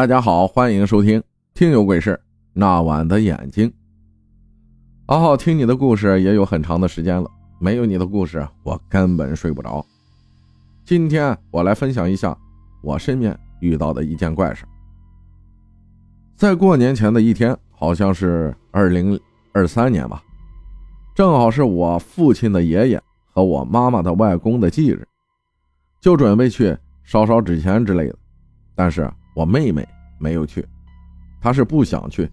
大家好，欢迎收听《听有鬼事》。那晚的眼睛，阿浩听你的故事也有很长的时间了，没有你的故事，我根本睡不着。今天我来分享一下我身边遇到的一件怪事。在过年前的一天，好像是二零二三年吧，正好是我父亲的爷爷和我妈妈的外公的忌日，就准备去烧烧纸钱之类的，但是。我妹妹没有去，她是不想去，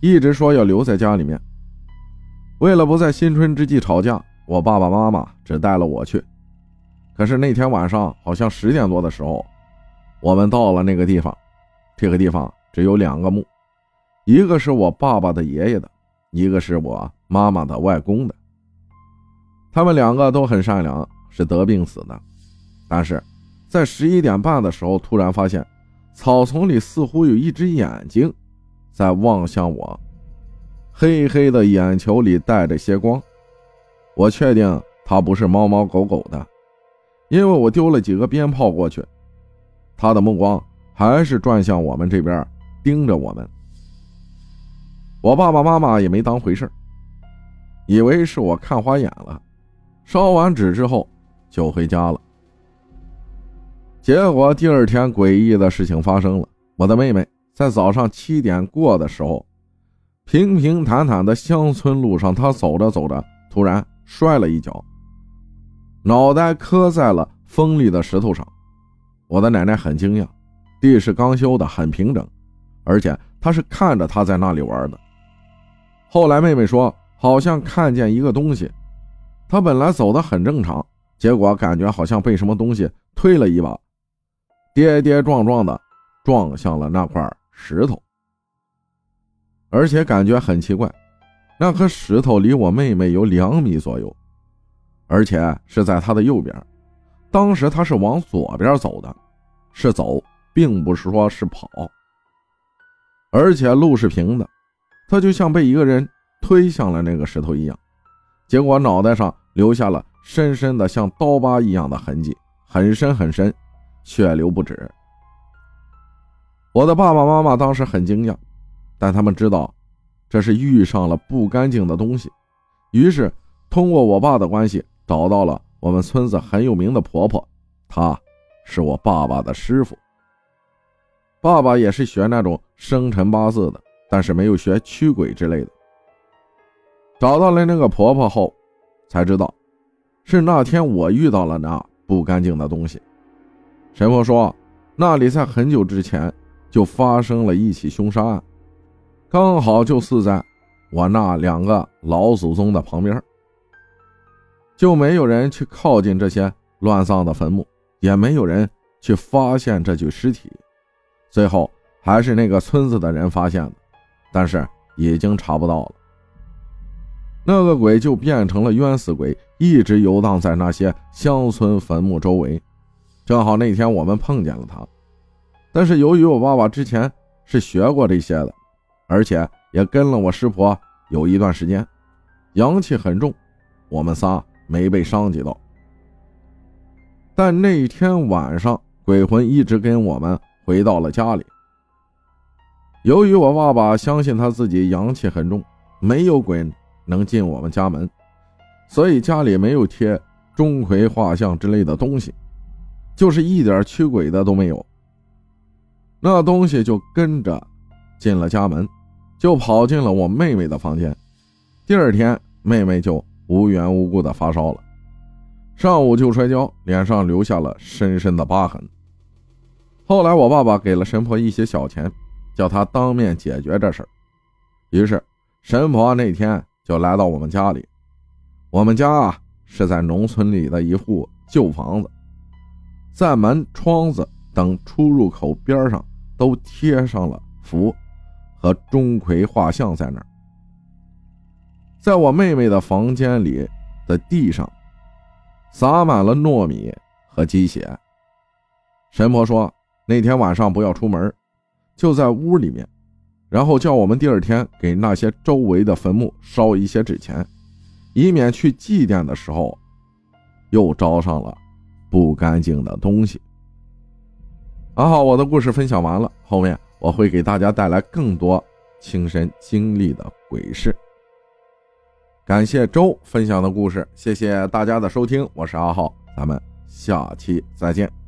一直说要留在家里面。为了不在新春之际吵架，我爸爸妈妈只带了我去。可是那天晚上好像十点多的时候，我们到了那个地方。这个地方只有两个墓，一个是我爸爸的爷爷的，一个是我妈妈的外公的。他们两个都很善良，是得病死的。但是在十一点半的时候，突然发现。草丛里似乎有一只眼睛，在望向我，黑黑的眼球里带着些光。我确定它不是猫猫狗狗的，因为我丢了几个鞭炮过去。他的目光还是转向我们这边，盯着我们。我爸爸妈妈也没当回事以为是我看花眼了。烧完纸之后，就回家了。结果第二天，诡异的事情发生了。我的妹妹在早上七点过的时候，平平坦坦的乡村路上，她走着走着，突然摔了一跤，脑袋磕在了锋利的石头上。我的奶奶很惊讶，地是刚修的，很平整，而且她是看着她在那里玩的。后来妹妹说，好像看见一个东西，她本来走的很正常，结果感觉好像被什么东西推了一把。跌跌撞撞的撞向了那块石头，而且感觉很奇怪，那颗石头离我妹妹有两米左右，而且是在她的右边。当时她是往左边走的，是走，并不是说是跑。而且路是平的，她就像被一个人推向了那个石头一样，结果脑袋上留下了深深的像刀疤一样的痕迹，很深很深。血流不止。我的爸爸妈妈当时很惊讶，但他们知道这是遇上了不干净的东西，于是通过我爸的关系找到了我们村子很有名的婆婆，她是我爸爸的师傅。爸爸也是学那种生辰八字的，但是没有学驱鬼之类的。找到了那个婆婆后，才知道是那天我遇到了那不干净的东西。神婆说：“那里在很久之前就发生了一起凶杀案，刚好就死在我那两个老祖宗的旁边，就没有人去靠近这些乱葬的坟墓，也没有人去发现这具尸体。最后还是那个村子的人发现了，但是已经查不到了。那个鬼就变成了冤死鬼，一直游荡在那些乡村坟墓周围。”正好那天我们碰见了他，但是由于我爸爸之前是学过这些的，而且也跟了我师婆有一段时间，阳气很重，我们仨没被伤及到。但那天晚上，鬼魂一直跟我们回到了家里。由于我爸爸相信他自己阳气很重，没有鬼能进我们家门，所以家里没有贴钟馗画像之类的东西。就是一点驱鬼的都没有。那东西就跟着进了家门，就跑进了我妹妹的房间。第二天，妹妹就无缘无故的发烧了，上午就摔跤，脸上留下了深深的疤痕。后来，我爸爸给了神婆一些小钱，叫她当面解决这事儿。于是，神婆那天就来到我们家里。我们家啊是在农村里的一户旧房子。在门、窗子等出入口边上都贴上了符和钟馗画像，在那儿。在我妹妹的房间里的地上，撒满了糯米和鸡血。神婆说那天晚上不要出门，就在屋里面，然后叫我们第二天给那些周围的坟墓烧一些纸钱，以免去祭奠的时候又招上了。不干净的东西。阿浩，我的故事分享完了，后面我会给大家带来更多亲身经历的鬼事。感谢周分享的故事，谢谢大家的收听，我是阿浩，咱们下期再见。